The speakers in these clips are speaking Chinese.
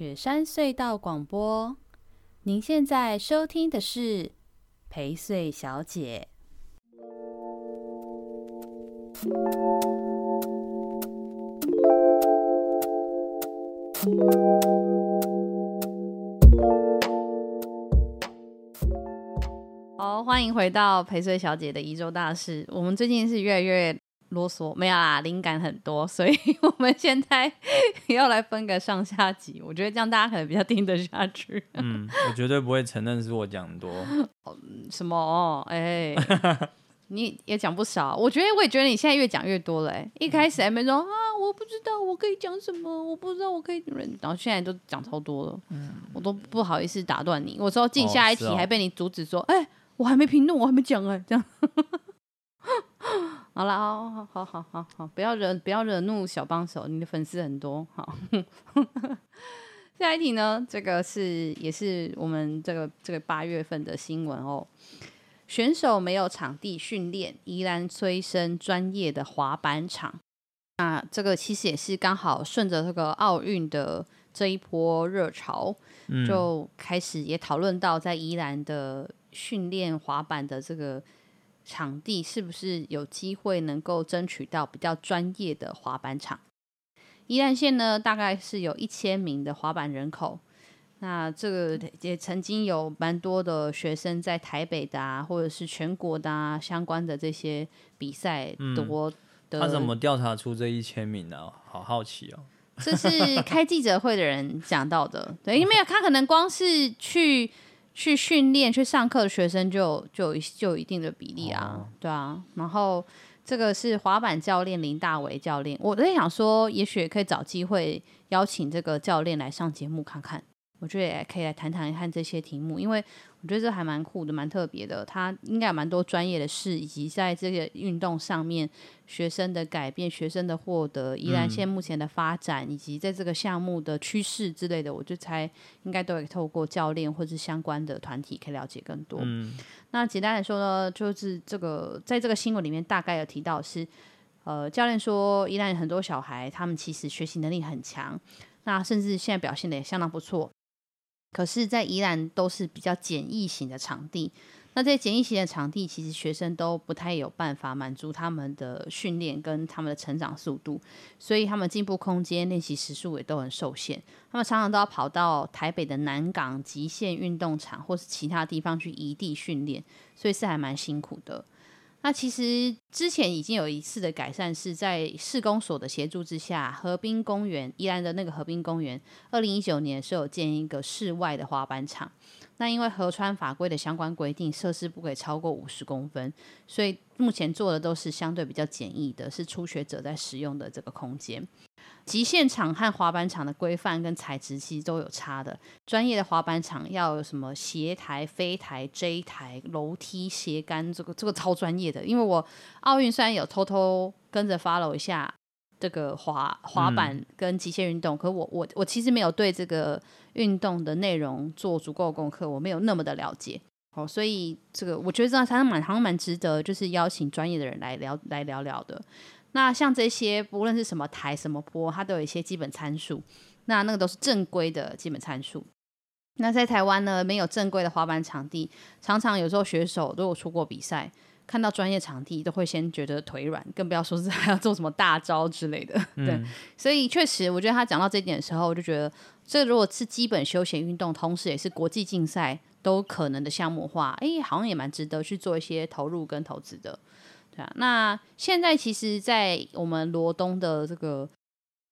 雪山隧道广播，您现在收听的是陪睡小姐。好，欢迎回到陪睡小姐的宜周大事。我们最近是越来越啰嗦，没有啦，灵感很多，所以 我们现在要来分个上下集。我觉得这样大家可能比较听得下去。嗯，我绝对不会承认是我讲多。什么？哎、欸，你也讲不少。我觉得，我也觉得你现在越讲越多了。哎，一开始还没说啊，我不知道我可以讲什么，我不知道我可以，然后现在都讲超多了。嗯，我都不好意思打断你。我说进下一题，还被你阻止说，哎。我还没评论，我还没讲哎，这样。好了，好好好好好好，不要惹不要惹怒小帮手，你的粉丝很多。好，下一题呢？这个是也是我们这个这个八月份的新闻哦。选手没有场地训练，宜兰催生专业的滑板场。那这个其实也是刚好顺着这个奥运的这一波热潮，嗯、就开始也讨论到在宜兰的。训练滑板的这个场地是不是有机会能够争取到比较专业的滑板场？宜兰县呢，大概是有一千名的滑板人口。那这个也曾经有蛮多的学生在台北的啊，或者是全国的啊相关的这些比赛多他怎么调查出这一千名呢？好好奇哦。这是开记者会的人讲到的，对，因为 他可能光是去。去训练、去上课的学生就就就有一定的比例啊，哦、对啊。然后这个是滑板教练林大为教练，我在想说，也许可以找机会邀请这个教练来上节目看看。我觉得也可以来谈谈看这些题目，因为我觉得这还蛮酷的，蛮特别的。他应该有蛮多专业的事，以及在这个运动上面学生的改变、学生的获得，宜兰县目前的发展，嗯、以及在这个项目的趋势之类的，我就猜应该都会透过教练或是相关的团体可以了解更多。嗯、那简单来说呢，就是这个在这个新闻里面大概有提到是，呃，教练说宜兰很多小孩他们其实学习能力很强，那甚至现在表现的也相当不错。可是，在宜兰都是比较简易型的场地，那在简易型的场地，其实学生都不太有办法满足他们的训练跟他们的成长速度，所以他们进步空间、练习时数也都很受限。他们常常都要跑到台北的南港极限运动场或是其他地方去移地训练，所以是还蛮辛苦的。那其实之前已经有一次的改善，是在市公所的协助之下，河滨公园宜兰的那个河滨公园，二零一九年是有建一个室外的滑板场。那因为河川法规的相关规定，设施不可以超过五十公分，所以目前做的都是相对比较简易的，是初学者在使用的这个空间。极限场和滑板场的规范跟材质其实都有差的。专业的滑板场要有什么斜台、飞台、J 台、楼梯、斜杆，这个这个超专业的。因为我奥运虽然有偷偷跟着 follow 一下这个滑滑板跟极限运动，嗯、可我我我其实没有对这个运动的内容做足够功课，我没有那么的了解。哦，所以这个我觉得这样才蛮好像蛮值得，就是邀请专业的人来聊来聊聊的。那像这些，不论是什么台、什么坡，它都有一些基本参数。那那个都是正规的基本参数。那在台湾呢，没有正规的滑板场地，常常有时候选手如果出过比赛，看到专业场地都会先觉得腿软，更不要说是 还要做什么大招之类的。嗯、对，所以确实，我觉得他讲到这一点的时候，我就觉得，这如果是基本休闲运动，同时也是国际竞赛都可能的项目化，哎，好像也蛮值得去做一些投入跟投资的。对啊，那现在其实，在我们罗东的这个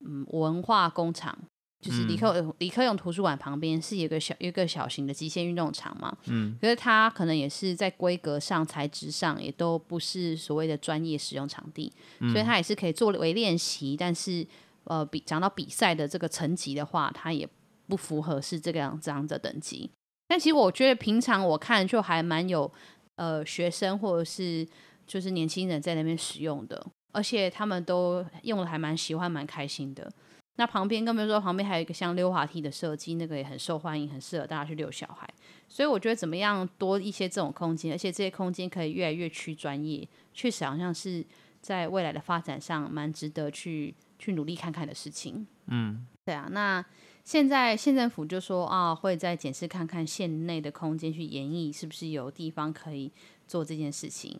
嗯文化工厂，就是李克勇李克勇图书馆旁边，是有一个小一个小型的极限运动场嘛。嗯，可是它可能也是在规格上、材质上，也都不是所谓的专业使用场地，嗯、所以它也是可以作为练习。但是，呃，比讲到比赛的这个层级的话，它也不符合是这个样这样的等级。但其实我觉得平常我看就还蛮有呃学生或者是。就是年轻人在那边使用的，而且他们都用的还蛮喜欢、蛮开心的。那旁边，更别说旁边还有一个像溜滑梯的设计，那个也很受欢迎，很适合大家去遛小孩。所以我觉得怎么样多一些这种空间，而且这些空间可以越来越趋专业，确实好像是在未来的发展上蛮值得去去努力看看的事情。嗯，对啊。那现在县政府就说啊，会再检视看看县内的空间去演绎，是不是有地方可以做这件事情。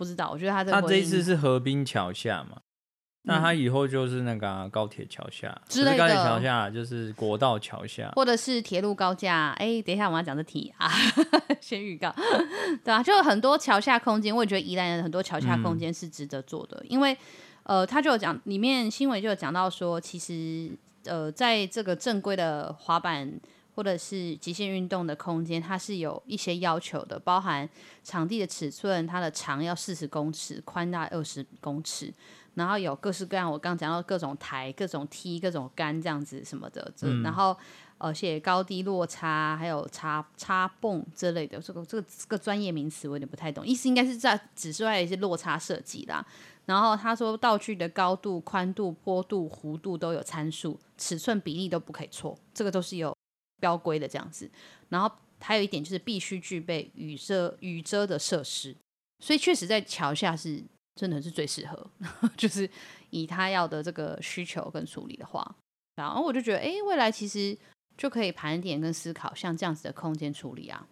不知道，我觉得他这他这一次是河滨桥下嘛。那他以后就是那个、啊、高铁桥下，之类的，高铁桥下就是国道桥下，或者是铁路高架。哎，等一下我要讲这题啊，先预告，对啊，就有很多桥下空间，我也觉得宜兰的很多桥下空间是值得做的，嗯、因为呃，他就有讲里面新闻就有讲到说，其实呃，在这个正规的滑板或者是极限运动的空间，它是有一些要求的，包含场地的尺寸，它的长要四十公尺，宽大二十公尺。然后有各式各样，我刚刚讲到各种台、各种梯、各种杆这样子什么的，嗯、然后而且高低落差，还有插插泵之类的，这个这个这个专业名词我有点不太懂，意思应该是在指出来一些落差设计啦。然后他说道具的高度、宽度、坡度、弧度都有参数，尺寸比例都不可以错，这个都是有标规的这样子。然后还有一点就是必须具备雨遮雨遮的设施，所以确实在桥下是。真的是最适合，就是以他要的这个需求跟处理的话，然后我就觉得，哎，未来其实就可以盘点跟思考像这样子的空间处理啊。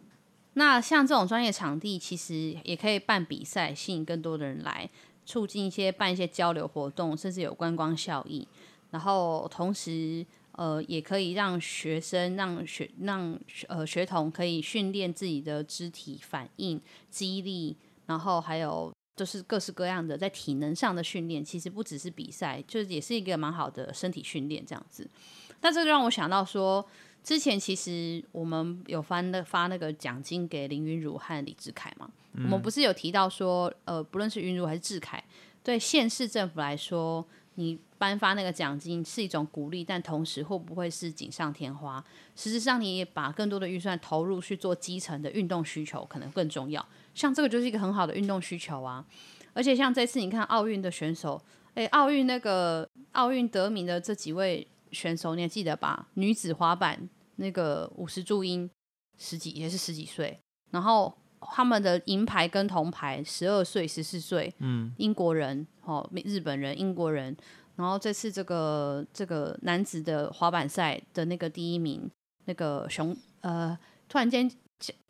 那像这种专业场地，其实也可以办比赛，吸引更多的人来，促进一些办一些交流活动，甚至有观光效益。然后同时，呃，也可以让学生、让学、让呃学童可以训练自己的肢体反应、肌力，然后还有。就是各式各样的在体能上的训练，其实不只是比赛，就是也是一个蛮好的身体训练这样子。但这个让我想到说，之前其实我们有发那发那个奖金给林云儒和李志凯嘛，嗯、我们不是有提到说，呃，不论是云儒还是志凯，对县市政府来说，你颁发那个奖金是一种鼓励，但同时会不会是锦上添花？实质上，你也把更多的预算投入去做基层的运动需求，可能更重要。像这个就是一个很好的运动需求啊，而且像这次你看奥运的选手，诶，奥运那个奥运得名的这几位选手，你还记得吧？女子滑板那个五十注音十几也是十几岁，然后他们的银牌跟铜牌十二岁、十四岁，嗯，英国人哦，日本人、英国人，然后这次这个这个男子的滑板赛的那个第一名，那个熊呃，突然间。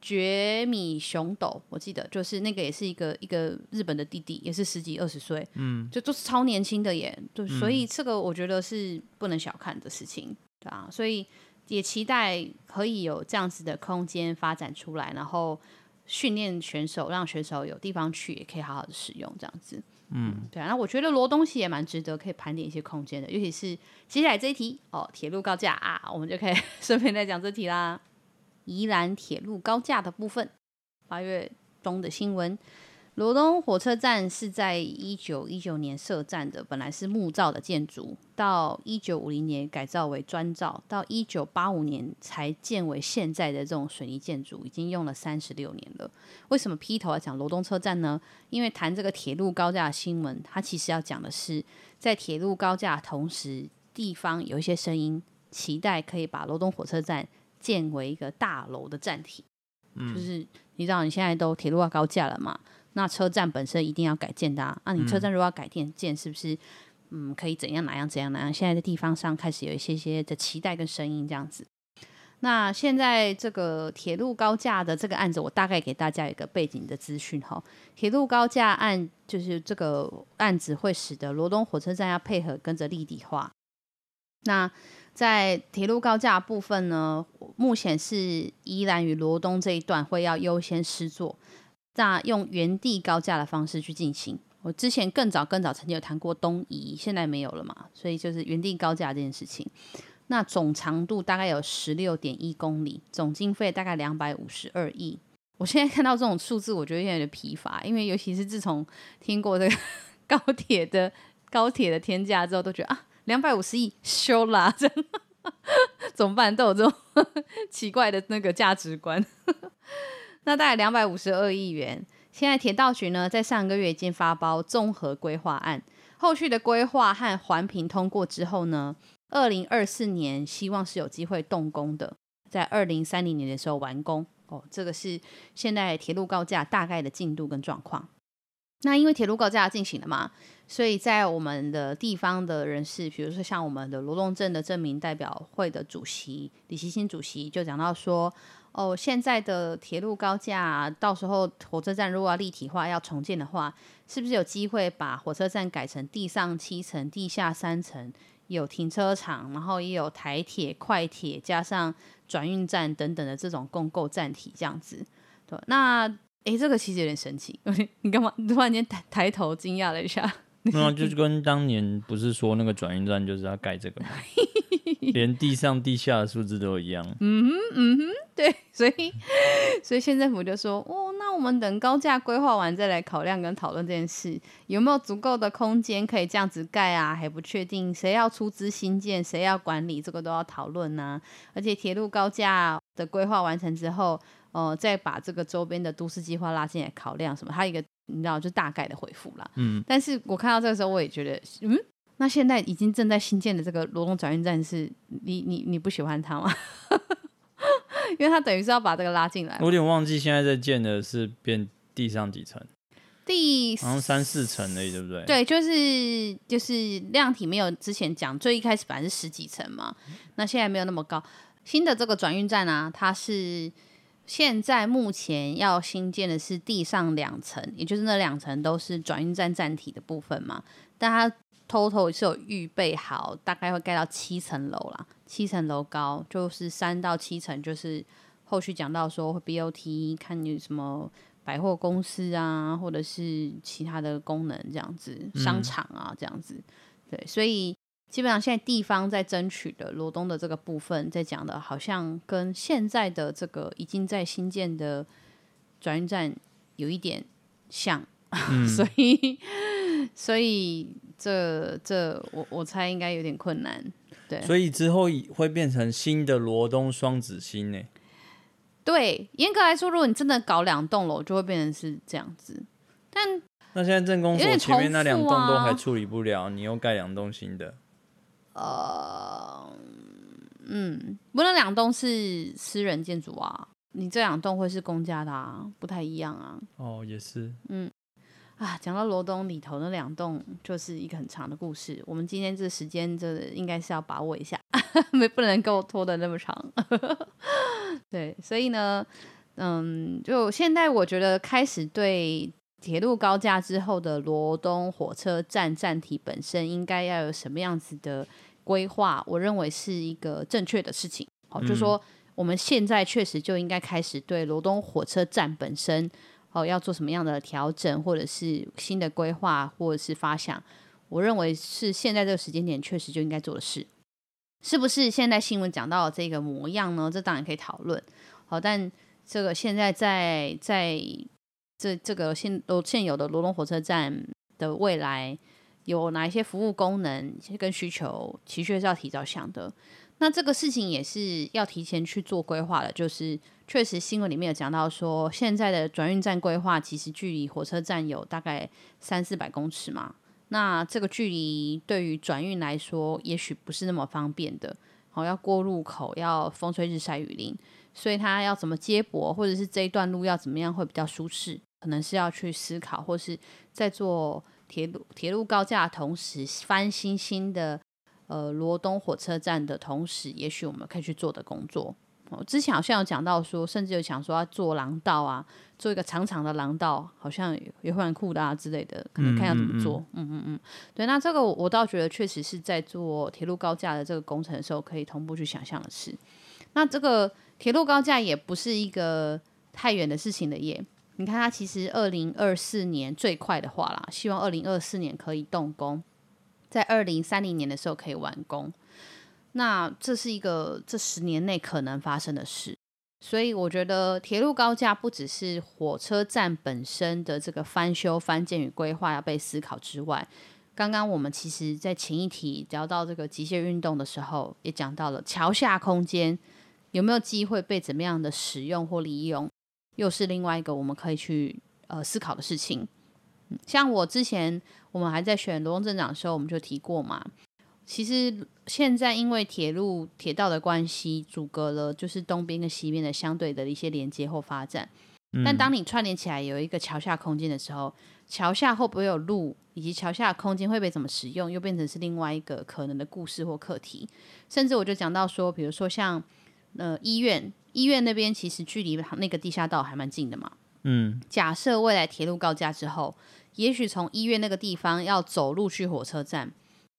绝米熊斗，我记得就是那个，也是一个一个日本的弟弟，也是十几二十岁，嗯，就都是超年轻的耶，对，所以这个我觉得是不能小看的事情，对啊，所以也期待可以有这样子的空间发展出来，然后训练选手，让选手有地方去，也可以好好的使用这样子，嗯，对啊，那我觉得罗东西也蛮值得可以盘点一些空间的，尤其是接下来这一题哦，铁路高架啊，我们就可以 顺便再讲这题啦。宜兰铁路高架的部分，八月中的新闻，罗东火车站是在一九一九年设站的，本来是木造的建筑，到一九五零年改造为砖造，到一九八五年才建为现在的这种水泥建筑，已经用了三十六年了。为什么劈头来讲罗东车站呢？因为谈这个铁路高架的新闻，它其实要讲的是，在铁路高架同时，地方有一些声音期待可以把罗东火车站。建为一个大楼的站体，嗯、就是你知道你现在都铁路要高架了嘛？那车站本身一定要改建的啊。那、啊、你车站如果要改建建，是不是嗯可以怎样哪样怎样哪样？现在的地方上开始有一些些的期待跟声音这样子。那现在这个铁路高架的这个案子，我大概给大家一个背景的资讯哈。铁路高架案就是这个案子会使得罗东火车站要配合跟着立体化。那在铁路高架部分呢，目前是依然与罗东这一段会要优先施作，那用原地高架的方式去进行。我之前更早更早曾经有谈过东移，现在没有了嘛，所以就是原地高架这件事情。那总长度大概有十六点一公里，总经费大概两百五十二亿。我现在看到这种数字，我觉得有点疲乏，因为尤其是自从听过这个高铁的高铁的天价之后，都觉得啊。两百五十亿修啦，怎么办？都有这种 奇怪的那个价值观。那大概两百五十二亿元。现在铁道局呢，在上个月已经发包综合规划案，后续的规划和环评通过之后呢，二零二四年希望是有机会动工的，在二零三零年的时候完工。哦，这个是现在铁路高架大概的进度跟状况。那因为铁路高架进行了嘛，所以在我们的地方的人士，比如说像我们的罗东镇的镇民代表会的主席李希新主席就讲到说，哦，现在的铁路高架，到时候火车站如果要立体化、要重建的话，是不是有机会把火车站改成地上七层、地下三层，有停车场，然后也有台铁、快铁，加上转运站等等的这种共构站体这样子？对，那。诶，这个其实有点神奇。你干嘛？你突然间抬抬头惊讶了一下。没有，就是跟当年不是说那个转运站就是要盖这个吗？连地上地下的数字都一样。嗯哼，嗯哼，对。所以，所以县政府就说：哦，那我们等高架规划完再来考量跟讨论这件事，有没有足够的空间可以这样子盖啊？还不确定，谁要出资新建，谁要管理，这个都要讨论呢。而且，铁路高架的规划完成之后。哦、呃，再把这个周边的都市计划拉进来考量什么，它一个你知道就大概的回复啦。嗯，但是我看到这个时候，我也觉得，嗯，那现在已经正在新建的这个罗东转运站是，你你你不喜欢它吗？因为它等于是要把这个拉进来。我有点忘记现在在建的是变地上几层，第好像三四层而已，对不对？对，就是就是量体没有之前讲，最一开始本来是十几层嘛，那现在没有那么高。新的这个转运站啊，它是。现在目前要新建的是地上两层，也就是那两层都是转运站站体的部分嘛。但它 total 是有预备好，大概会盖到七层楼啦，七层楼高，就是三到七层，就是后续讲到说 BOT 看你什么百货公司啊，或者是其他的功能这样子，商场啊这样子，对，所以。基本上现在地方在争取的罗东的这个部分，在讲的，好像跟现在的这个已经在新建的转运站有一点像，嗯、所以所以这这我我猜应该有点困难，对。所以之后会变成新的罗东双子星呢？对，严格来说，如果你真的搞两栋楼，就会变成是这样子。但那现在镇公所前面那两栋都还处理不了，你又盖两栋新的。呃，嗯，不能两栋是私人建筑啊，你这两栋会是公家的啊，不太一样啊。哦，也是。嗯，啊，讲到罗东里头那两栋，就是一个很长的故事。我们今天这个时间，这应该是要把握一下，没不能够拖得那么长。对，所以呢，嗯，就现在我觉得开始对。铁路高架之后的罗东火车站站体本身应该要有什么样子的规划？我认为是一个正确的事情。好，就说我们现在确实就应该开始对罗东火车站本身哦要做什么样的调整，或者是新的规划，或者是发想。我认为是现在这个时间点确实就应该做的事，是不是？现在新闻讲到这个模样呢？这当然可以讨论。好，但这个现在在在。这这个现都现有的罗东火车站的未来有哪一些服务功能跟需求，其实是要提早想的。那这个事情也是要提前去做规划的。就是确实新闻里面有讲到说，现在的转运站规划其实距离火车站有大概三四百公尺嘛。那这个距离对于转运来说，也许不是那么方便的。好，要过路口，要风吹日晒雨淋，所以他要怎么接驳，或者是这一段路要怎么样会比较舒适。可能是要去思考，或是在做铁路铁路高架的同时，翻新新的呃罗东火车站的同时，也许我们可以去做的工作。哦，之前好像有讲到说，甚至有想说要做廊道啊，做一个长长的廊道，好像也会蛮酷的啊之类的，可能看要怎么做。嗯嗯嗯，嗯，对，那这个我，我倒觉得确实是在做铁路高架的这个工程的时候，可以同步去想象的事。那这个铁路高架也不是一个太远的事情的耶。你看，它其实二零二四年最快的话啦，希望二零二四年可以动工，在二零三零年的时候可以完工。那这是一个这十年内可能发生的事，所以我觉得铁路高架不只是火车站本身的这个翻修、翻建与规划要被思考之外，刚刚我们其实在前一题聊到这个极限运动的时候，也讲到了桥下空间有没有机会被怎么样的使用或利用。又是另外一个我们可以去呃思考的事情。像我之前我们还在选罗东镇长的时候，我们就提过嘛。其实现在因为铁路铁道的关系，阻隔了就是东边跟西边的相对的一些连接或发展。但当你串联起来有一个桥下空间的时候，桥下会不会有路，以及桥下的空间会被怎么使用，又变成是另外一个可能的故事或课题。甚至我就讲到说，比如说像呃医院，医院那边其实距离那个地下道还蛮近的嘛。嗯，假设未来铁路高架之后，也许从医院那个地方要走路去火车站，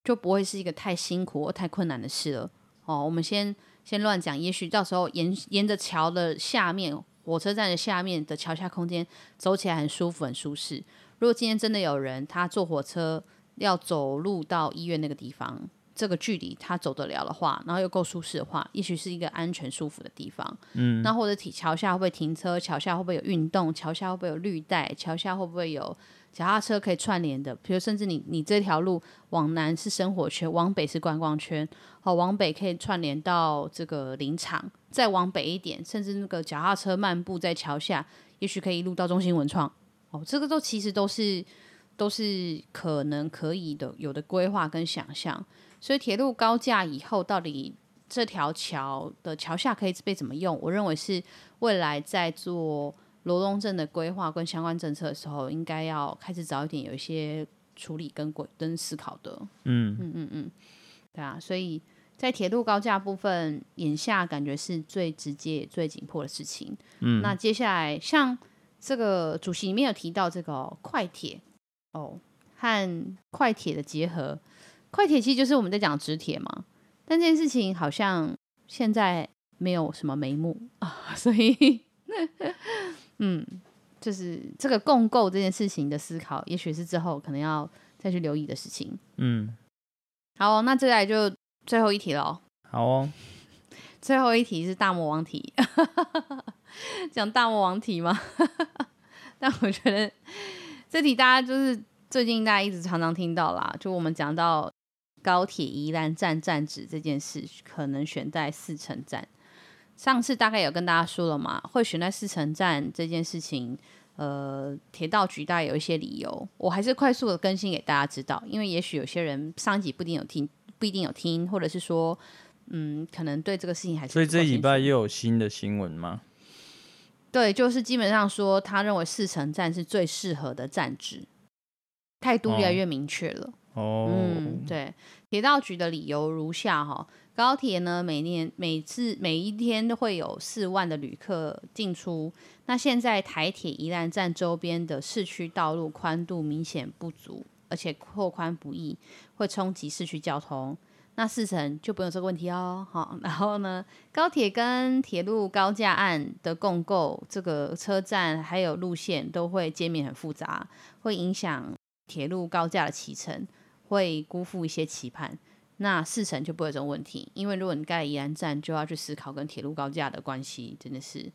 就不会是一个太辛苦或太困难的事了。哦，我们先先乱讲，也许到时候沿沿着桥的下面，火车站的下面的桥下空间走起来很舒服、很舒适。如果今天真的有人他坐火车要走路到医院那个地方，这个距离他走得了的话，然后又够舒适的话，也许是一个安全舒服的地方。嗯，那或者停桥下会不会停车？桥下会不会有运动？桥下会不会有绿带？桥下会不会有？脚踏车可以串联的，比如甚至你你这条路往南是生活圈，往北是观光圈，好，往北可以串联到这个林场，再往北一点，甚至那个脚踏车漫步在桥下，也许可以一路到中心文创，哦，这个都其实都是都是可能可以的，有的规划跟想象。所以铁路高架以后到底这条桥的桥下可以被怎么用？我认为是未来在做。罗东镇的规划跟相关政策的时候，应该要开始早一点有一些处理跟规跟思考的。嗯嗯嗯嗯，对啊，所以在铁路高架部分，眼下感觉是最直接、最紧迫的事情。嗯，那接下来像这个主席里面有提到这个、哦、快铁哦，和快铁的结合，快铁其实就是我们在讲直铁嘛，但这件事情好像现在没有什么眉目啊，所以。嗯，就是这个共构这件事情的思考，也许是之后可能要再去留意的事情。嗯，好，那接下来就最后一题喽。好哦，最后一题是大魔王题，讲大魔王题吗？但我觉得这题大家就是最近大家一直常常听到啦，就我们讲到高铁宜兰站站址这件事，可能选在四城站。上次大概有跟大家说了嘛，会选在四城站这件事情，呃，铁道局大概有一些理由，我还是快速的更新给大家知道，因为也许有些人上一集不一定有听，不一定有听，或者是说，嗯，可能对这个事情还是。所以这礼拜又有新的新闻吗？对，就是基本上说，他认为四城站是最适合的站址，态度越来越明确了。哦，嗯，对，铁道局的理由如下哈。高铁呢，每年每次每一天都会有四万的旅客进出。那现在台铁宜兰站周边的市区道路宽度明显不足，而且扩宽不易，会冲击市区交通。那四城就不用这个问题哦。好，然后呢，高铁跟铁路高架案的共构，这个车站还有路线都会界面很复杂，会影响铁路高架的启程，会辜负一些期盼。那四城就不会有这种问题，因为如果你盖宜兰站，就要去思考跟铁路高架的关系，真的是。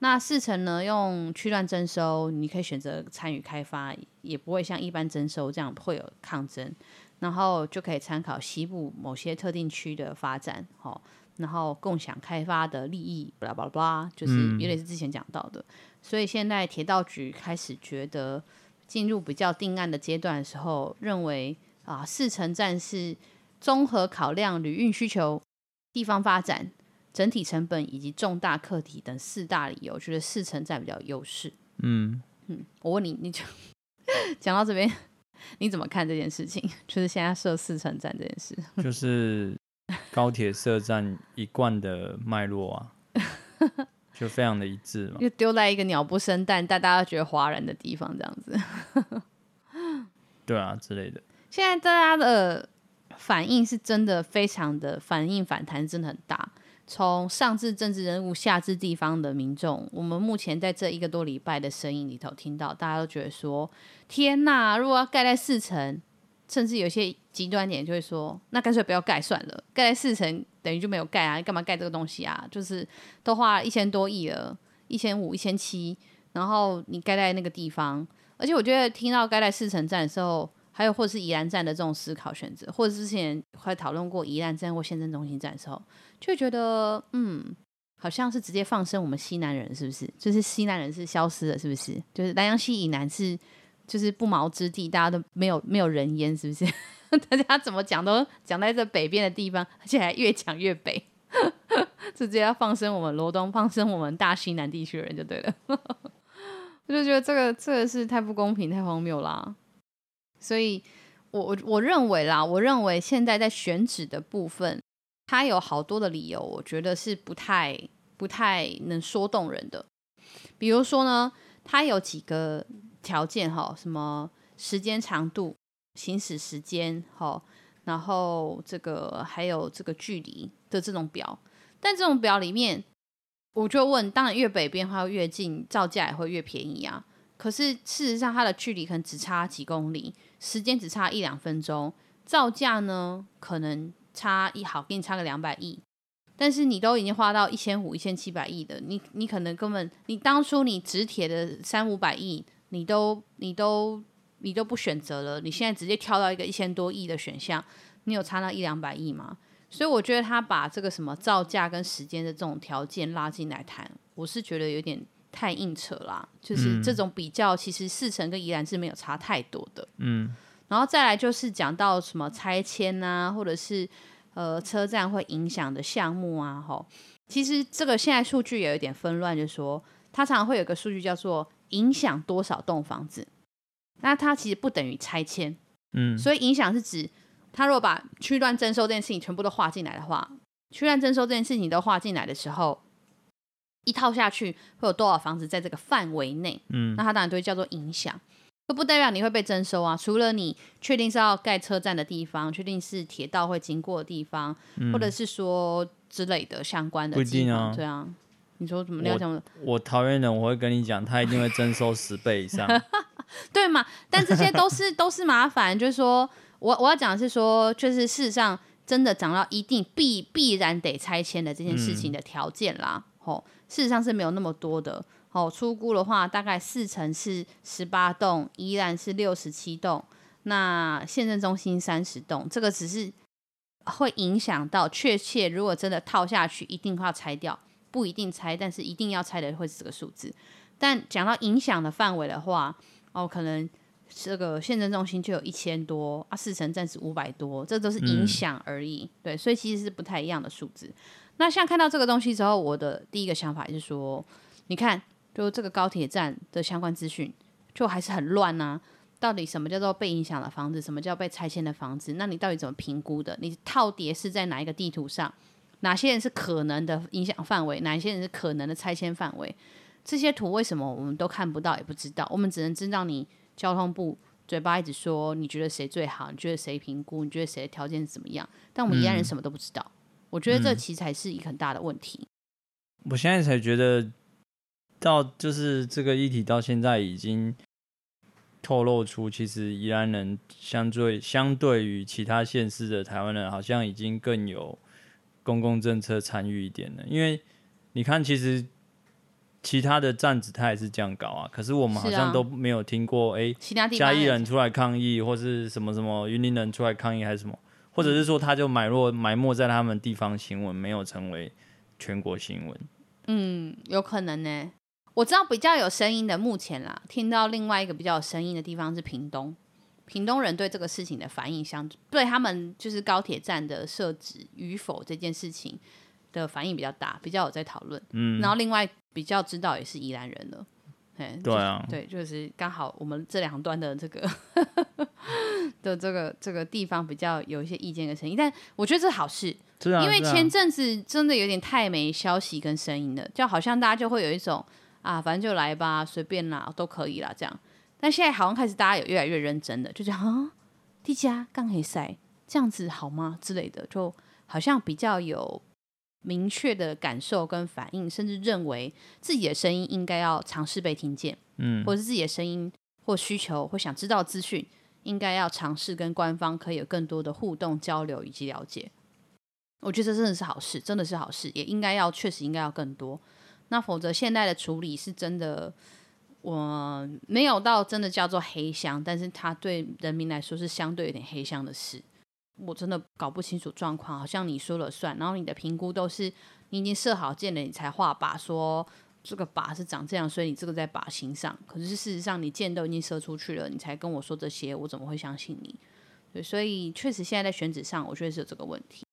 那四城呢，用区段征收，你可以选择参与开发，也不会像一般征收这样会有抗争，然后就可以参考西部某些特定区的发展，好，然后共享开发的利益，巴拉巴拉巴拉，就是有点是之前讲到的。嗯、所以现在铁道局开始觉得进入比较定案的阶段的时候，认为啊，四城站是。综合考量旅运需求、地方发展、整体成本以及重大课题等四大理由，觉得四城站比较有优势。嗯嗯，我问你，你就 讲到这边，你怎么看这件事情？就是现在设四城站这件事，就是高铁设站一贯的脉络啊，就非常的一致嘛。就丢在一个鸟不生蛋，但大家觉得哗然的地方，这样子。对啊，之类的。现在大家的。反应是真的非常的反应反弹，真的很大。从上至政治人物，下至地方的民众，我们目前在这一个多礼拜的声音里头听到，大家都觉得说：天呐！如果要盖在四层，甚至有些极端点就会说：那干脆不要盖算了，盖在四层等于就没有盖啊！你干嘛盖这个东西啊？就是都花一千多亿了，一千五、一千七，然后你盖在那个地方，而且我觉得听到盖在四层站的时候。还有，或是宜兰站的这种思考选择，或者之前还讨论过宜兰站或县政中心站的时候，就会觉得，嗯，好像是直接放生我们西南人，是不是？就是西南人是消失了，是不是？就是南阳西以南是就是不毛之地，大家都没有没有人烟，是不是？大家怎么讲都讲在这北边的地方，而且还越讲越北，直接要放生我们罗东，放生我们大西南地区的人就对了。我就觉得这个这个是太不公平、太荒谬啦。所以我我我认为啦，我认为现在在选址的部分，它有好多的理由，我觉得是不太不太能说动人的。比如说呢，它有几个条件哈，什么时间长度、行驶时间哈，然后这个还有这个距离的这种表，但这种表里面。我就问，当然越北边话越近，造价也会越便宜啊。可是事实上，它的距离可能只差几公里，时间只差一两分钟，造价呢可能差一好，给你差个两百亿。但是你都已经花到一千五、一千七百亿的，你你可能根本你当初你直铁的三五百亿，你都你都你都不选择了，你现在直接跳到一个一千多亿的选项，你有差那一两百亿吗？所以我觉得他把这个什么造价跟时间的这种条件拉进来谈，我是觉得有点太硬扯啦。就是这种比较，其实四成跟宜兰是没有差太多的。嗯，然后再来就是讲到什么拆迁啊，或者是呃车站会影响的项目啊，吼，其实这个现在数据也有点纷乱，就是说它常常会有个数据叫做影响多少栋房子，那它其实不等于拆迁。嗯，所以影响是指。它如果把区段征收这件事情全部都划进来的话，区段征收这件事情都划进来的时候，一套下去会有多少房子在这个范围内？嗯，那它当然就会叫做影响，这不代表你会被征收啊。除了你确定是要盖车站的地方，确定是铁道会经过的地方，嗯、或者是说之类的相关的不一定啊。对啊，你说怎么？你要讲我桃园人，我会跟你讲，他一定会征收十倍以上，对嘛？但这些都是 都是麻烦，就是说。我我要讲的是说，就是事实上真的涨到一定必必然得拆迁的这件事情的条件啦。吼、嗯，事实上是没有那么多的。哦，出估的话，大概四层是十八栋，依然是六十七栋，那县政中心三十栋。这个只是会影响到确切，如果真的套下去，一定会要拆掉，不一定拆，但是一定要拆的会是这个数字。但讲到影响的范围的话，哦，可能。这个县政中心就有一千多啊，四层暂时五百多，这都是影响而已。嗯、对，所以其实是不太一样的数字。那像看到这个东西之后，我的第一个想法就是说，你看，就这个高铁站的相关资讯，就还是很乱呐、啊。到底什么叫做被影响的房子？什么叫被拆迁的房子？那你到底怎么评估的？你套叠是在哪一个地图上？哪些人是可能的影响范围？哪些人是可能的拆迁范围？这些图为什么我们都看不到，也不知道？我们只能知道你。交通部嘴巴一直说，你觉得谁最好？你觉得谁评估？你觉得谁的条件是怎么样？但我们宜兰人什么都不知道。嗯、我觉得这其实才是一个很大的问题。我现在才觉得，到就是这个议题到现在已经透露出，其实宜兰人相对相对于其他县市的台湾人，好像已经更有公共政策参与一点了。因为你看，其实。其他的站子他也是这样搞啊，可是我们好像都没有听过，哎、啊，嘉义人出来抗议，或是什么什么云林人出来抗议，还是什么，或者是说他就埋落埋没在他们地方新闻，没有成为全国新闻。嗯，有可能呢。我知道比较有声音的，目前啦，听到另外一个比较有声音的地方是屏东，屏东人对这个事情的反应相对他们就是高铁站的设置与否这件事情的反应比较大，比较有在讨论。嗯，然后另外。比较知道也是宜兰人了，对啊，对，就是刚好我们这两端的这个 的这个这个地方比较有一些意见跟声音，但我觉得这是好事，啊、因为前阵子真的有点太没消息跟声音了，就好像大家就会有一种啊，反正就来吧，随便啦，都可以啦这样。但现在好像开始大家有越来越认真的，就这样啊，地价刚黑塞这样子好吗之类的，就好像比较有。明确的感受跟反应，甚至认为自己的声音应该要尝试被听见，嗯，或者是自己的声音或需求或想知道资讯，应该要尝试跟官方可以有更多的互动交流以及了解。我觉得这真的是好事，真的是好事，也应该要确实应该要更多。那否则现在的处理是真的，我没有到真的叫做黑箱，但是它对人民来说是相对有点黑箱的事。我真的搞不清楚状况，好像你说了算，然后你的评估都是你已经设好箭了，你才画靶，说这个靶是长这样，所以你这个在靶心上。可是事实上你箭都已经射出去了，你才跟我说这些，我怎么会相信你？对，所以确实现在在选址上，我觉得是有这个问题。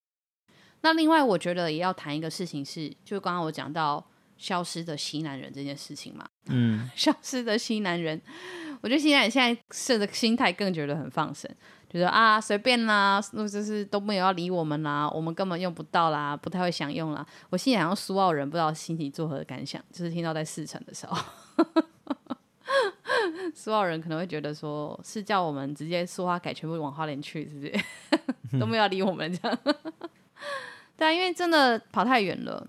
那另外我觉得也要谈一个事情是，就刚刚我讲到消失的西南人这件事情嘛。嗯，消失的西南人，我觉得西南人现在设的心态更觉得很放生，觉得啊随便啦，就是都没有要理我们啦，我们根本用不到啦，不太会享用啦。我心里好像苏澳人不知道心里作何感想，就是听到在四城的时候，苏澳人可能会觉得说是叫我们直接说话改全部往花莲去，是不是？都没有要理我们这样。对啊，因为真的跑太远了，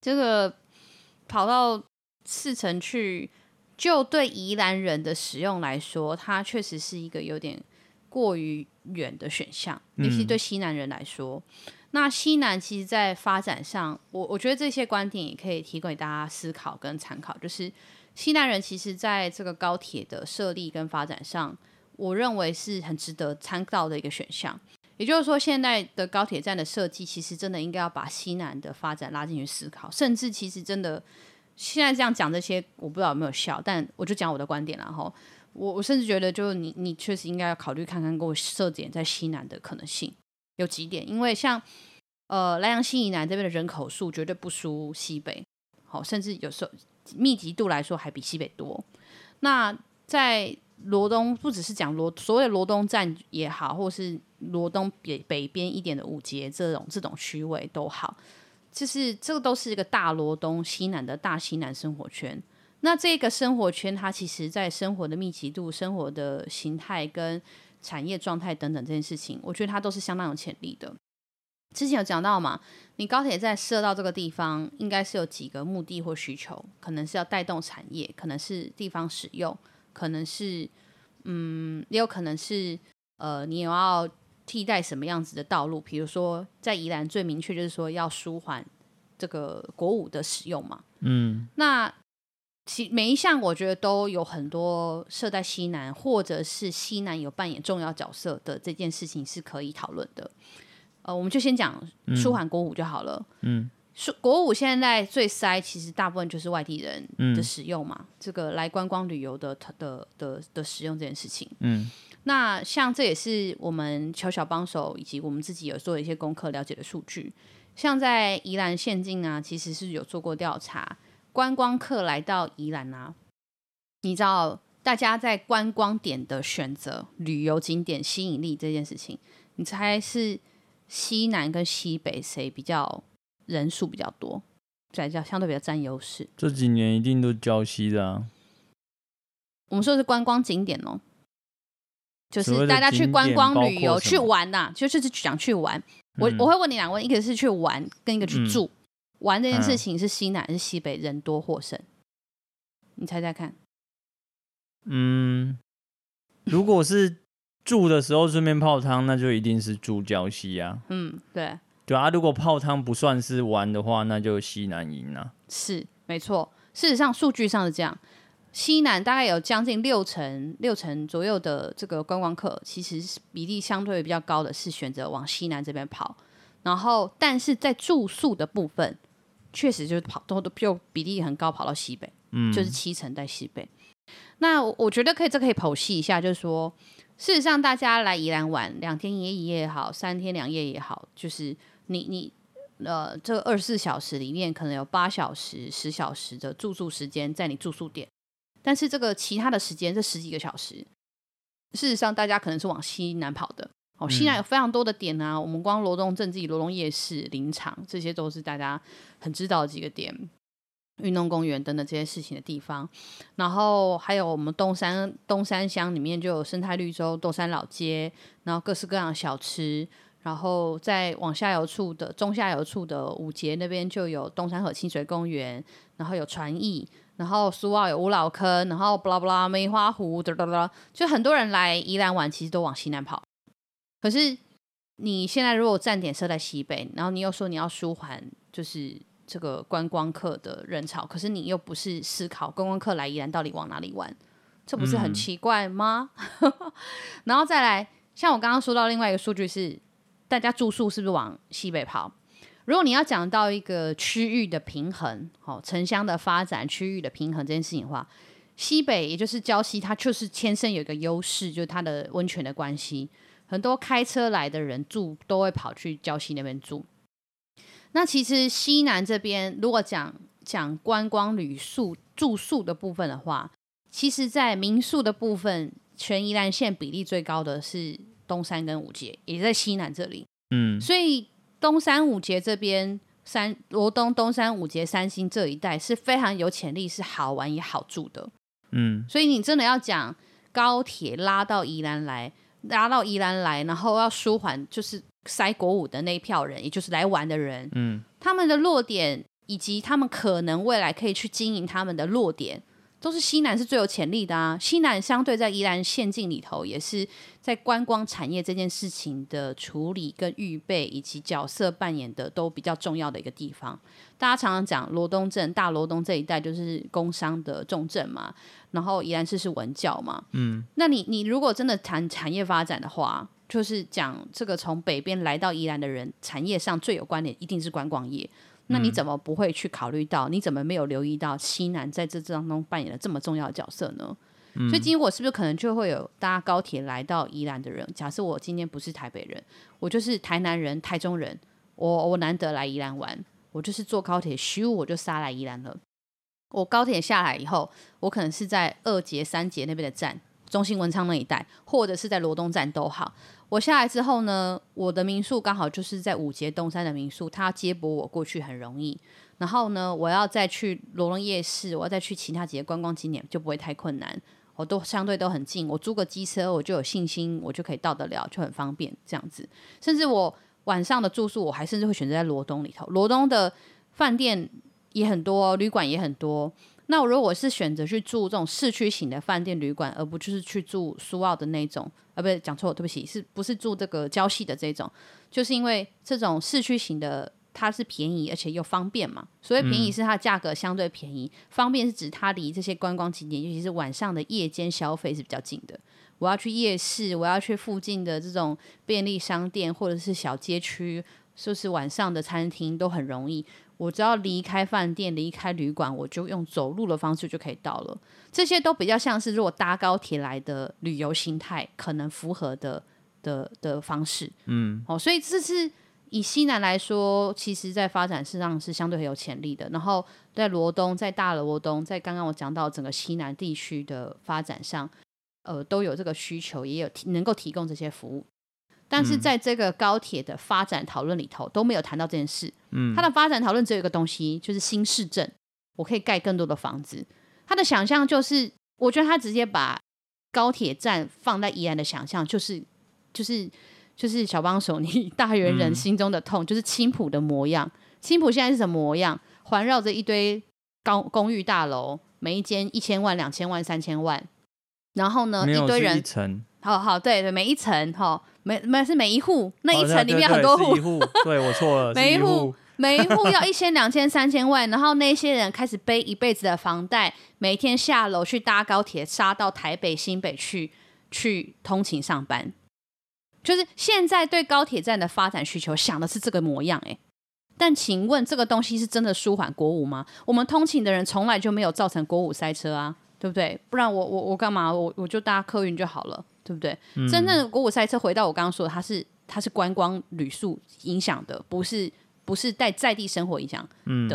这个跑到四城去，就对宜兰人的使用来说，它确实是一个有点过于远的选项，尤其对西南人来说。嗯、那西南其实，在发展上，我我觉得这些观点也可以提供给大家思考跟参考。就是西南人其实在这个高铁的设立跟发展上，我认为是很值得参考的一个选项。也就是说，现在的高铁站的设计，其实真的应该要把西南的发展拉进去思考，甚至其实真的现在这样讲这些，我不知道有没有效，但我就讲我的观点，然后我我甚至觉得，就你你确实应该要考虑看看，给我设点在西南的可能性有几点，因为像呃莱阳西以南这边的人口数绝对不输西北，好，甚至有时候密集度来说还比西北多。那在罗东不只是讲罗所谓的罗东站也好，或是罗东北北边一点的五结这种这种区位都好，就是这个都是一个大罗东西南的大西南生活圈。那这个生活圈，它其实在生活的密集度、生活的形态跟产业状态等等这件事情，我觉得它都是相当有潜力的。之前有讲到嘛，你高铁站设到这个地方，应该是有几个目的或需求，可能是要带动产业，可能是地方使用。可能是，嗯，也有可能是，呃，你有要替代什么样子的道路？比如说，在宜兰最明确就是说要舒缓这个国五的使用嘛。嗯，那其每一项我觉得都有很多设在西南，或者是西南有扮演重要角色的这件事情是可以讨论的。呃，我们就先讲舒缓国五就好了。嗯。舒国五现在最塞，其实大部分就是外地人的使用嘛，嗯、这个来观光旅游的的的的使用这件事情。嗯，那像这也是我们小小帮手以及我们自己有做一些功课了解的数据。像在宜兰县境啊，其实是有做过调查，观光客来到宜兰啊，你知道大家在观光点的选择、旅游景点吸引力这件事情，你猜是西南跟西北谁比较？人数比较多，在较相对比较占优势。这几年一定都礁溪的啊。我们说的是观光景点哦，就是大家去观光旅游去玩呐、啊，就是想去玩。我、嗯、我会问你两个问，一个是去玩，跟一个去住。嗯、玩这件事情是西南还是西北人多获胜？你猜猜看。嗯，如果是住的时候顺便泡汤，那就一定是住礁溪啊。嗯，对。对啊，如果泡汤不算是玩的话，那就西南赢了。是，没错。事实上，数据上是这样，西南大概有将近六成、六成左右的这个观光客，其实是比例相对比较高的，是选择往西南这边跑。然后，但是在住宿的部分，确实就是跑都都就比例很高，跑到西北，嗯，就是七成在西北。那我，我觉得可以，这可以剖析一下，就是说，事实上大家来宜兰玩两天一夜也好，三天两夜也好，就是。你你呃，这二十四小时里面可能有八小时、十小时的住宿时间在你住宿点，但是这个其他的时间这十几个小时，事实上大家可能是往西南跑的。哦，西南有非常多的点啊，嗯、我们光罗东镇自己罗东夜市、林场，这些都是大家很知道的几个点，运动公园等等这些事情的地方。然后还有我们东山东山乡里面就有生态绿洲、东山老街，然后各式各样的小吃。然后再往下游处的中下游处的五节那边就有东山河清水公园，然后有船艺，然后苏澳有五老坑，然后布拉布拉梅花湖，哒哒哒，就很多人来宜兰玩，其实都往西南跑。可是你现在如果站点设在西北，然后你又说你要舒缓，就是这个观光客的人潮，可是你又不是思考观光客来宜兰到底往哪里玩，这不是很奇怪吗？嗯、然后再来，像我刚刚说到另外一个数据是。大家住宿是不是往西北跑？如果你要讲到一个区域的平衡，好城乡的发展、区域的平衡这件事情的话，西北也就是礁溪，它就是天生有一个优势，就是它的温泉的关系，很多开车来的人住都会跑去礁溪那边住。那其实西南这边，如果讲讲观光旅宿住宿的部分的话，其实，在民宿的部分，全宜兰县比例最高的是东山跟五结，也在西南这里。嗯，所以东山五结这边，三罗东、东山五结、三星这一带是非常有潜力，是好玩也好住的。嗯，所以你真的要讲高铁拉到宜兰来，拉到宜兰来，然后要舒缓，就是塞国五的那一票人，也就是来玩的人，嗯，他们的落点以及他们可能未来可以去经营他们的落点。都是西南是最有潜力的啊！西南相对在宜兰县境里头，也是在观光产业这件事情的处理跟预备以及角色扮演的都比较重要的一个地方。大家常常讲罗东镇、大罗东这一带就是工商的重镇嘛，然后宜兰市是文教嘛，嗯，那你你如果真的谈产业发展的话，就是讲这个从北边来到宜兰的人，产业上最有关联一定是观光业。那你怎么不会去考虑到？你怎么没有留意到西南在这当中扮演了这么重要的角色呢？嗯、所以今天我是不是可能就会有搭高铁来到宜兰的人？假设我今天不是台北人，我就是台南人、台中人，我我难得来宜兰玩，我就是坐高铁，咻我就杀来宜兰了。我高铁下来以后，我可能是在二节、三节那边的站，中心文昌那一带，或者是在罗东站都好。我下来之后呢，我的民宿刚好就是在五节东山的民宿，他接驳我过去很容易。然后呢，我要再去罗东夜市，我要再去其他几个观光景点就不会太困难，我都相对都很近。我租个机车，我就有信心，我就可以到得了，就很方便这样子。甚至我晚上的住宿，我还甚至会选择在罗东里头。罗东的饭店也很多，旅馆也很多。那我如果是选择去住这种市区型的饭店旅馆，而不就是去住苏澳的那种，啊，不是讲错，对不起，是不是住这个郊系的这种？就是因为这种市区型的它是便宜而且又方便嘛。所谓便宜是它的价格相对便宜，嗯、方便是指它离这些观光景点，尤其是晚上的夜间消费是比较近的。我要去夜市，我要去附近的这种便利商店或者是小街区，就是晚上的餐厅都很容易。我只要离开饭店、离开旅馆，我就用走路的方式就可以到了。这些都比较像是如果搭高铁来的旅游心态可能符合的的的方式。嗯，哦，所以这是以西南来说，其实在发展上是相对很有潜力的。然后在罗东、在大罗东、在刚刚我讲到整个西南地区的发展上，呃，都有这个需求，也有能够提供这些服务。但是在这个高铁的发展讨论里头都没有谈到这件事。嗯，它的发展讨论只有一个东西，就是新市镇，我可以盖更多的房子。他的想象就是，我觉得他直接把高铁站放在宜兰的想象，就是就是就是小帮手，你大原人心中的痛，嗯、就是青浦的模样。青浦现在是什么模样？环绕着一堆高公寓大楼，每一间一千万、两千万、三千万，然后呢，一堆人。好好，对对，每一层哈，每每是每一户那一层里面很多户，对我错了，每一户每一户要一千两千三千万，然后那些人开始背一辈子的房贷，每天下楼去搭高铁杀到台北新北去去通勤上班，就是现在对高铁站的发展需求想的是这个模样哎，但请问这个东西是真的舒缓国五吗？我们通勤的人从来就没有造成国五塞车啊，对不对？不然我我我干嘛我我就搭客运就好了。对不对？嗯、真正的国五塞车，回到我刚刚说的，它是它是观光旅宿影响的，不是不是带在地生活影响的。嗯、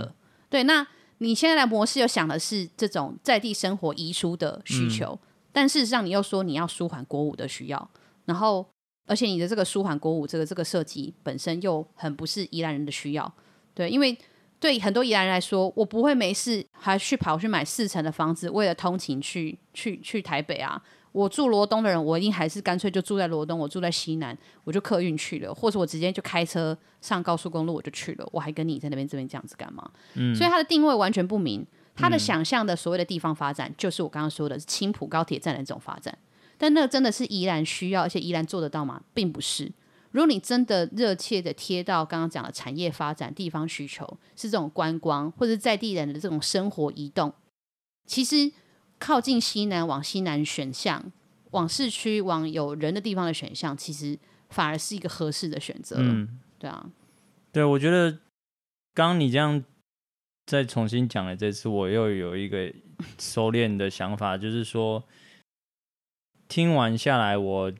对，那你现在的模式又想的是这种在地生活移出的需求，嗯、但事实上你又说你要舒缓国五的需要，然后而且你的这个舒缓国五这个这个设计本身又很不是宜兰人的需要。对，因为对很多宜兰人来说，我不会没事还去跑去买四层的房子，为了通勤去去去台北啊。我住罗东的人，我一定还是干脆就住在罗东。我住在西南，我就客运去了，或者我直接就开车上高速公路，我就去了。我还跟你在那边这边这样子干嘛？嗯，所以他的定位完全不明。他的想象的所谓的地方发展，嗯、就是我刚刚说的青浦高铁站的这种发展。但那真的是宜兰需要，而且宜兰做得到吗？并不是。如果你真的热切的贴到刚刚讲的产业发展、地方需求，是这种观光或者在地人的这种生活移动，其实。靠近西南往西南选项，往市区往有人的地方的选项，其实反而是一个合适的选择。嗯，对啊，对，我觉得刚刚你这样再重新讲了这次，我又有一个收敛的想法，就是说听完下来，我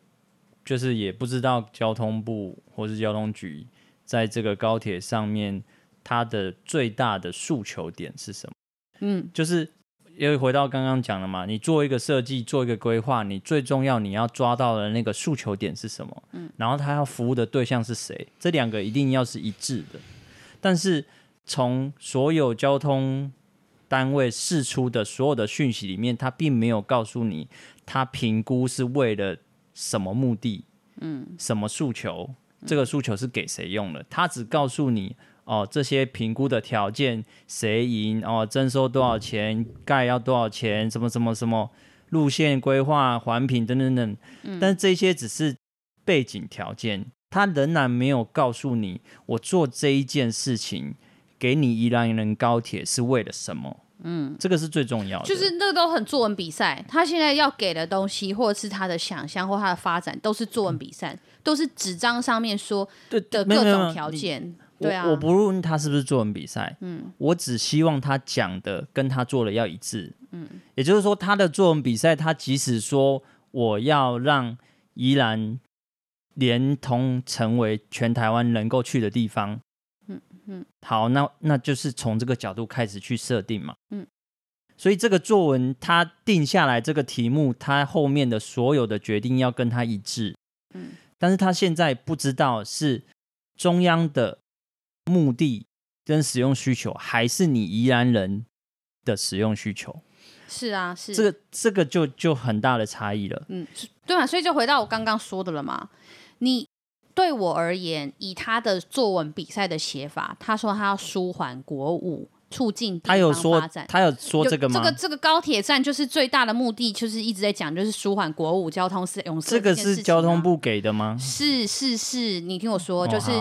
就是也不知道交通部或是交通局在这个高铁上面它的最大的诉求点是什么？嗯，就是因为回到刚刚讲的嘛，你做一个设计，做一个规划，你最重要你要抓到的那个诉求点是什么？嗯，然后他要服务的对象是谁？这两个一定要是一致的。但是从所有交通单位释出的所有的讯息里面，他并没有告诉你他评估是为了什么目的，嗯，什么诉求，这个诉求是给谁用的？他只告诉你哦，这些评估的条件谁赢哦，征收多少钱，盖要多少钱，什么什么什么路线规划、环评等等等。但是这些只是背景条件。他仍然没有告诉你，我做这一件事情给你宜兰人高铁是为了什么？嗯，这个是最重要的。就是那个都很作文比赛，他现在要给的东西，或者是他的想象或他的发展，都是作文比赛，嗯、都是纸张上面说的各种条件。对啊，我不论他是不是作文比赛，嗯，我只希望他讲的跟他做的要一致。嗯，也就是说，他的作文比赛，他即使说我要让宜兰。连同成为全台湾能够去的地方，嗯。嗯，好，那那就是从这个角度开始去设定嘛，嗯，所以这个作文它定下来这个题目，它后面的所有的决定要跟它一致，嗯，但是他现在不知道是中央的目的跟使用需求，还是你宜兰人的使用需求。是啊，是。这个这个就就很大的差异了，嗯，对嘛，所以就回到我刚刚说的了嘛。你对我而言，以他的作文比赛的写法，他说他要舒缓国五，促进地方发展。他有说，他有说这个吗？这个这个高铁站就是最大的目的，就是一直在讲，就是舒缓国五交通是用这个是交通部给的吗？是是是，你听我说，就是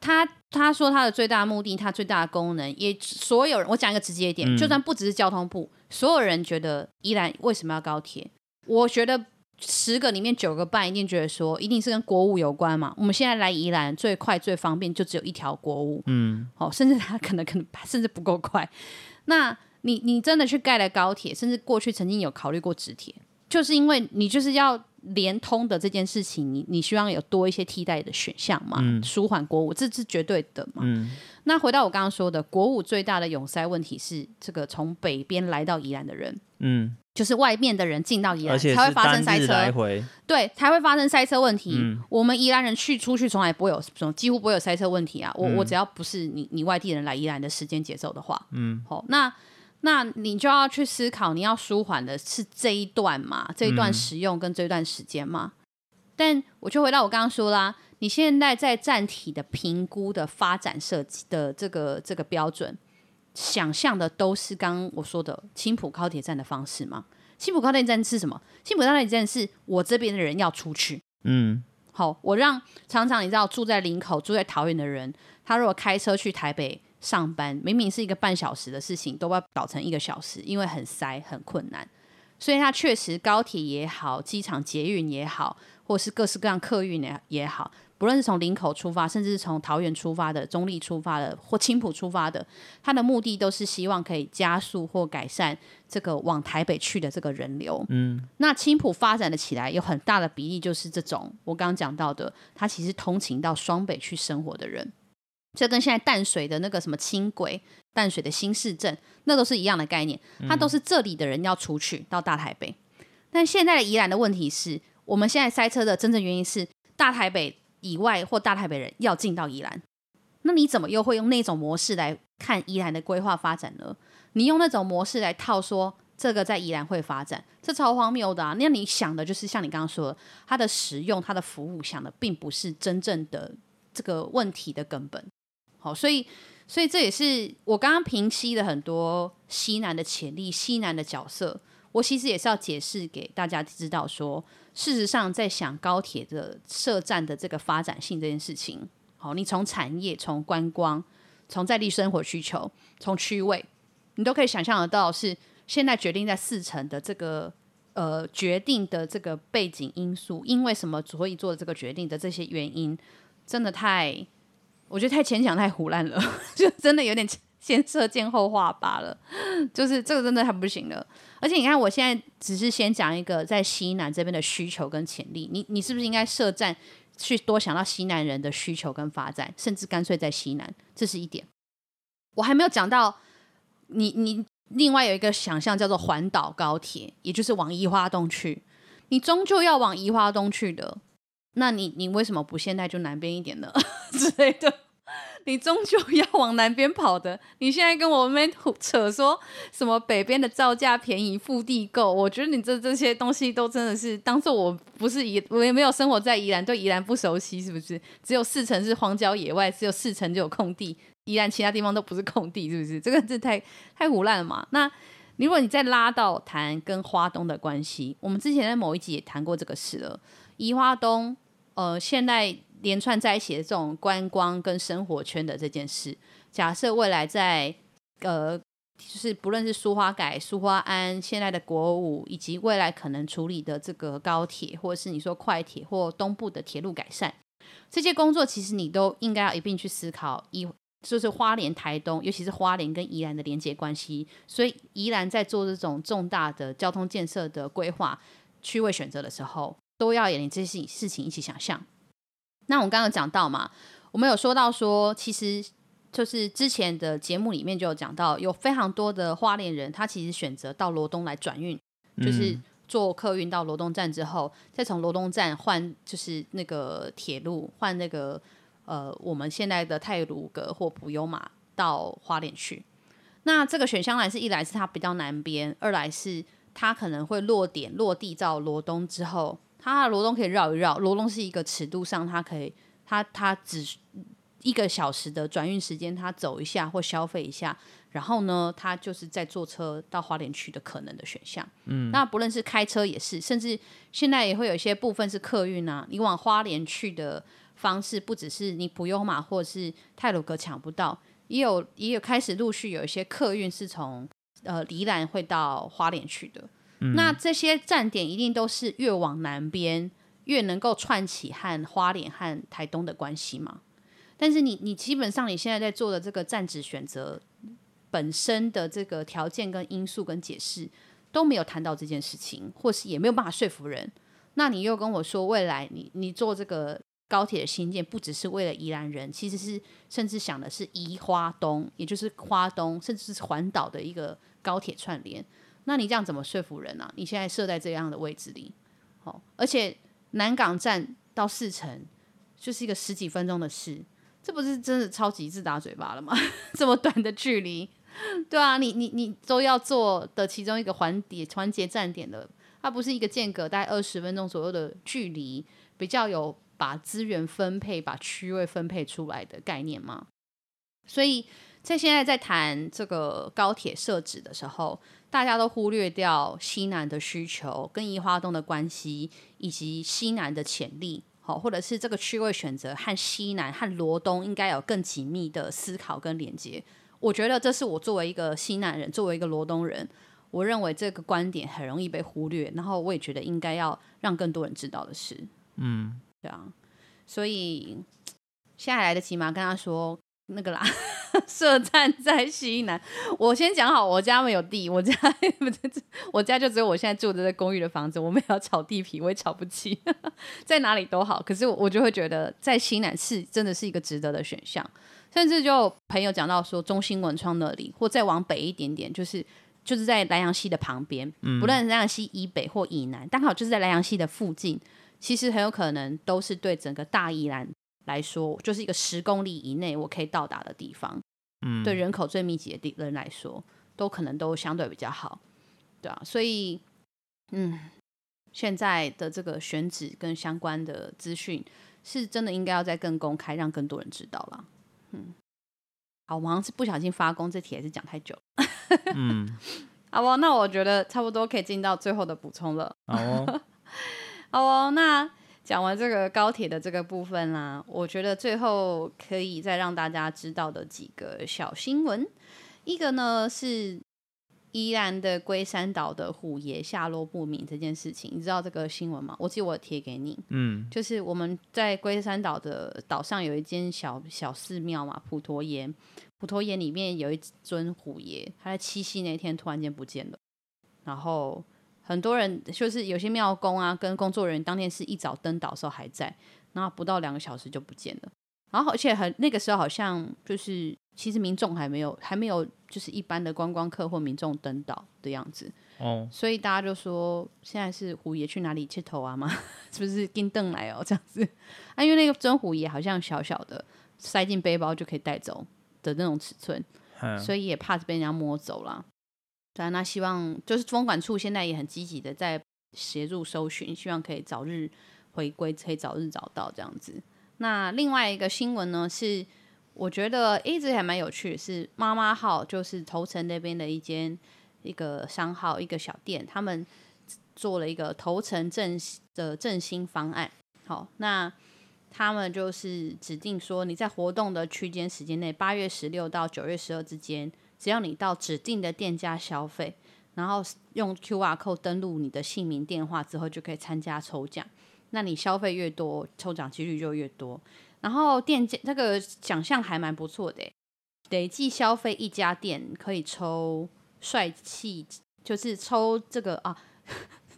他他说他的最大的目的，他最大的功能，也所有人，我讲一个直接一点，嗯、就算不只是交通部，所有人觉得依然为什么要高铁？我觉得。十个里面九个半一定觉得说，一定是跟国五有关嘛。我们现在来宜兰最快最方便，就只有一条国五，嗯，哦，甚至它可能可能 甚至不够快。那你你真的去盖了高铁，甚至过去曾经有考虑过直铁，就是因为你就是要连通的这件事情，你你希望有多一些替代的选项嘛，嗯、舒缓国五，这是绝对的嘛。嗯、那回到我刚刚说的，国五最大的涌塞问题是这个从北边来到宜兰的人，嗯。就是外面的人进到宜兰才会发生塞车，对，才会发生塞车问题。嗯、我们宜兰人去出去从来不会有什么，几乎不会有塞车问题啊。我、嗯、我只要不是你你外地人来宜兰的时间节奏的话，嗯，好，那那你就要去思考，你要舒缓的是这一段嘛，这一段使用跟这一段时间嘛。嗯、但我就回到我刚刚说啦，你现在在站体的评估的发展设计的这个这个标准。想象的都是刚刚我说的青浦高铁站的方式吗？青浦高铁站是什么？青浦高铁站是我这边的人要出去，嗯，好，我让常常你知道住在林口、住在桃园的人，他如果开车去台北上班，明明是一个半小时的事情，都要搞成一个小时，因为很塞、很困难。所以，他确实高铁也好，机场捷运也好，或是各式各样客运也也好。不论是从林口出发，甚至是从桃园出发的、中立出发的或青浦出发的，它的目的都是希望可以加速或改善这个往台北去的这个人流。嗯，那青浦发展的起来，有很大的比例就是这种我刚刚讲到的，他其实通勤到双北去生活的人，这跟现在淡水的那个什么轻轨、淡水的新市镇，那都是一样的概念，它都是这里的人要出去到大台北。但现在的宜兰的问题是，我们现在塞车的真正原因是大台北。以外或大台北人要进到宜兰，那你怎么又会用那种模式来看宜兰的规划发展呢？你用那种模式来套说这个在宜兰会发展，这超荒谬的啊！那你想的就是像你刚刚说的，它的使用、它的服务，想的并不是真正的这个问题的根本。好，所以所以这也是我刚刚平息了很多西南的潜力、西南的角色。我其实也是要解释给大家知道说。事实上，在想高铁的设站的这个发展性这件事情，好，你从产业、从观光、从在地生活需求、从区位，你都可以想象得到，是现在决定在四城的这个呃决定的这个背景因素，因为什么所以做这个决定的这些原因，真的太，我觉得太牵强、太胡乱了，就真的有点。先射箭后画靶了，就是这个真的很不行了。而且你看，我现在只是先讲一个在西南这边的需求跟潜力，你你是不是应该设站去多想到西南人的需求跟发展，甚至干脆在西南，这是一点。我还没有讲到你你另外有一个想象叫做环岛高铁，也就是往宜花东去。你终究要往宜花东去的，那你你为什么不现在就南边一点呢 之类的？你终究要往南边跑的，你现在跟我们 扯说什么北边的造价便宜、腹地够？我觉得你这这些东西都真的是当做我不是宜，我也没有生活在宜兰，对宜兰不熟悉，是不是？只有四成是荒郊野外，只有四成就有空地，宜兰其他地方都不是空地，是不是？这个这太太胡烂了嘛？那如果你再拉到谈跟花东的关系，我们之前在某一集也谈过这个事了，宜花东，呃，现在。连串在一起的这种观光跟生活圈的这件事，假设未来在呃，就是不论是苏花改、苏花安、现在的国五，以及未来可能处理的这个高铁，或者是你说快铁或东部的铁路改善，这些工作其实你都应该要一并去思考，一就是花莲、台东，尤其是花莲跟宜兰的连接关系。所以宜兰在做这种重大的交通建设的规划、区位选择的时候，都要连这些事情一起想象。那我们刚刚讲到嘛，我们有说到说，其实就是之前的节目里面就有讲到，有非常多的花莲人，他其实选择到罗东来转运，就是坐客运到罗东站之后，再从罗东站换就是那个铁路换那个呃我们现在的泰鲁阁或普悠玛到花莲去。那这个选项来是一来是它比较南边，二来是它可能会落点落地到罗东之后。它的罗东可以绕一绕，罗东是一个尺度上，它可以，它它只一个小时的转运时间，它走一下或消费一下，然后呢，它就是在坐车到花莲去的可能的选项。嗯，那不论是开车也是，甚至现在也会有一些部分是客运啊，你往花莲去的方式，不只是你普悠玛或者是泰鲁格抢不到，也有也有开始陆续有一些客运是从呃宜兰会到花莲去的。那这些站点一定都是越往南边越能够串起和花莲和台东的关系嘛？但是你你基本上你现在在做的这个站址选择本身的这个条件跟因素跟解释都没有谈到这件事情，或是也没有办法说服人。那你又跟我说未来你你做这个高铁的新建不只是为了宜兰人，其实是甚至想的是宜花东，也就是花东甚至是环岛的一个高铁串联。那你这样怎么说服人呢、你现在设在这样的位置里，好，而且南港站到四城就是一个十几分钟的事，这不是真的超级自打嘴巴了吗？这么短的距离，对啊，你你你都要做的其中一个环节环节站点的，它不是一个间隔大概二十分钟左右的距离，比较有把资源分配、把区位分配出来的概念吗？所以在现在在谈这个高铁设置的时候。大家都忽略掉西南的需求跟宜花东的关系，以及西南的潜力，好，或者是这个区位选择和西南和罗东应该有更紧密的思考跟连接。我觉得这是我作为一个西南人，作为一个罗东人，我认为这个观点很容易被忽略，然后我也觉得应该要让更多人知道的是，嗯，对啊，所以现在来得及吗？跟他说那个啦。设站在西南，我先讲好，我家没有地，我家 我家就只有我现在住的这公寓的房子，我没有炒地皮，我也炒不起，在哪里都好。可是我就会觉得在西南是真的是一个值得的选项，甚至就朋友讲到说中兴文创那里，或再往北一点点，就是就是在莱阳溪的旁边，不论莱阳溪以北或以南，刚好就是在莱阳溪的附近，其实很有可能都是对整个大宜兰。来说，就是一个十公里以内我可以到达的地方，嗯，对人口最密集的地人来说，都可能都相对比较好，对啊，所以，嗯，现在的这个选址跟相关的资讯，是真的应该要再更公开，让更多人知道了，嗯，好，我好像是不小心发功，这题还是讲太久了，嗯，好哦，那我觉得差不多可以进到最后的补充了，好哦，好哦，那。讲完这个高铁的这个部分啦，我觉得最后可以再让大家知道的几个小新闻，一个呢是宜兰的龟山岛的虎爷下落不明这件事情，你知道这个新闻吗？我记得我贴给你，嗯，就是我们在龟山岛的岛上有一间小小寺庙嘛，普陀岩，普陀岩里面有一尊虎爷，他在七夕那天突然间不见了，然后。很多人就是有些庙工啊，跟工作人员当天是一早登岛的时候还在，然后不到两个小时就不见了。然后而且很那个时候好像就是其实民众还没有还没有就是一般的观光客或民众登岛的样子哦，所以大家就说现在是虎爷去哪里切头啊吗？是不是跟邓来哦这样子啊？因为那个真虎爷好像小小的塞进背包就可以带走的那种尺寸，嗯、所以也怕被人家摸走了。对啊，那希望就是风管处现在也很积极的在协助搜寻，希望可以早日回归，可以早日找到这样子。那另外一个新闻呢，是我觉得一直还蛮有趣的，是妈妈号，就是头城那边的一间一个商号，一个小店，他们做了一个头城振的振兴方案。好，那他们就是指定说，你在活动的区间时间内，八月十六到九月十二之间，只要你到指定的店家消费，然后用 QR code 登录你的姓名、电话之后，就可以参加抽奖。那你消费越多，抽奖几率就越多。然后店家这个奖项还蛮不错的，累计消费一家店可以抽帅气，就是抽这个啊，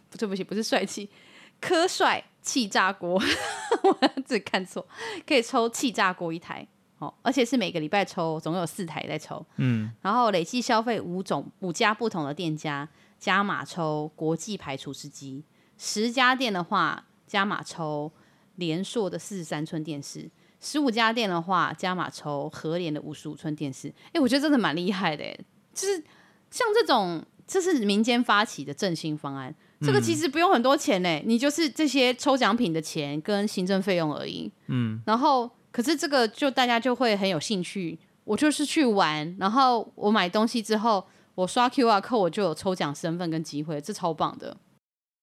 不 对不起，不是帅气，科帅气炸锅，我自己看错，可以抽气炸锅一台哦，而且是每个礼拜抽，总共有四台在抽。嗯，然后累计消费五种五家不同的店家加码抽国际牌厨师机，十家店的话。加码抽联硕的四十三寸电视，十五家店的话加码抽和联的五十五寸电视。哎、欸，我觉得真的蛮厉害的，就是像这种，这是民间发起的振兴方案，这个其实不用很多钱呢，你就是这些抽奖品的钱跟行政费用而已。嗯，然后可是这个就大家就会很有兴趣，我就是去玩，然后我买东西之后，我刷 QR code 我就有抽奖身份跟机会，这超棒的。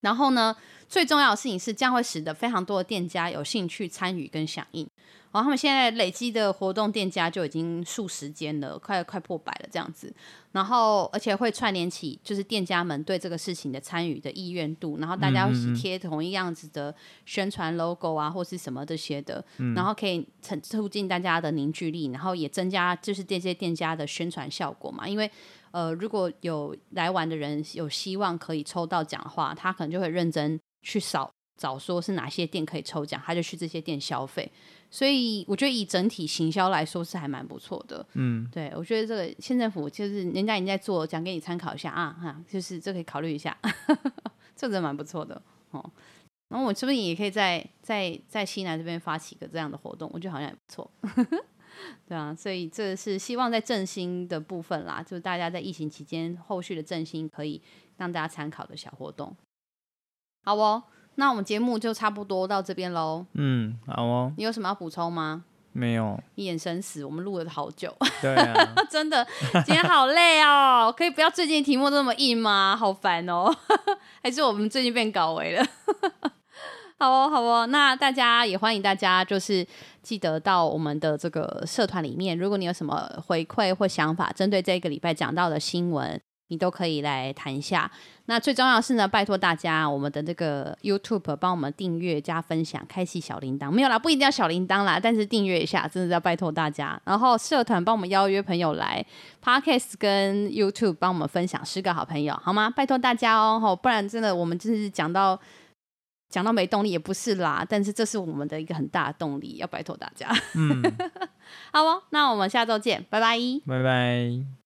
然后呢，最重要的事情是，将会使得非常多的店家有兴趣参与跟响应。然后他们现在累积的活动店家就已经数十间了，快快破百了这样子。然后而且会串联起就是店家们对这个事情的参与的意愿度，然后大家会贴同一样子的宣传 logo 啊，或是什么这些的，然后可以促促进大家的凝聚力，然后也增加就是这些店家的宣传效果嘛，因为。呃，如果有来玩的人有希望可以抽到奖的话，他可能就会认真去扫找，说是哪些店可以抽奖，他就去这些店消费。所以我觉得以整体行销来说是还蛮不错的。嗯，对，我觉得这个县政府就是人家已经在做，讲给你参考一下啊，哈，就是这可以考虑一下，这真的蛮不错的哦。然后我是不是也可以在在在西南这边发起一个这样的活动？我觉得好像也不错。对啊，所以这是希望在振兴的部分啦，就是大家在疫情期间后续的振兴可以让大家参考的小活动。好哦，那我们节目就差不多到这边喽。嗯，好哦。你有什么要补充吗？没有。一眼神死，我们录了好久。对啊，真的，今天好累哦。可以不要最近题目这么硬吗？好烦哦。还是我们最近变搞维了？好哦，好哦，那大家也欢迎大家，就是记得到我们的这个社团里面，如果你有什么回馈或想法，针对这个礼拜讲到的新闻，你都可以来谈一下。那最重要的是呢，拜托大家，我们的这个 YouTube 帮我们订阅、加分享、开启小铃铛，没有啦，不一定要小铃铛啦，但是订阅一下，真的要拜托大家。然后社团帮我们邀约朋友来，Podcast 跟 YouTube 帮我们分享十个好朋友，好吗？拜托大家哦，不然真的我们就是讲到。讲到没动力也不是啦，但是这是我们的一个很大的动力，要拜托大家。嗯，好哦，那我们下周见，拜拜，拜拜。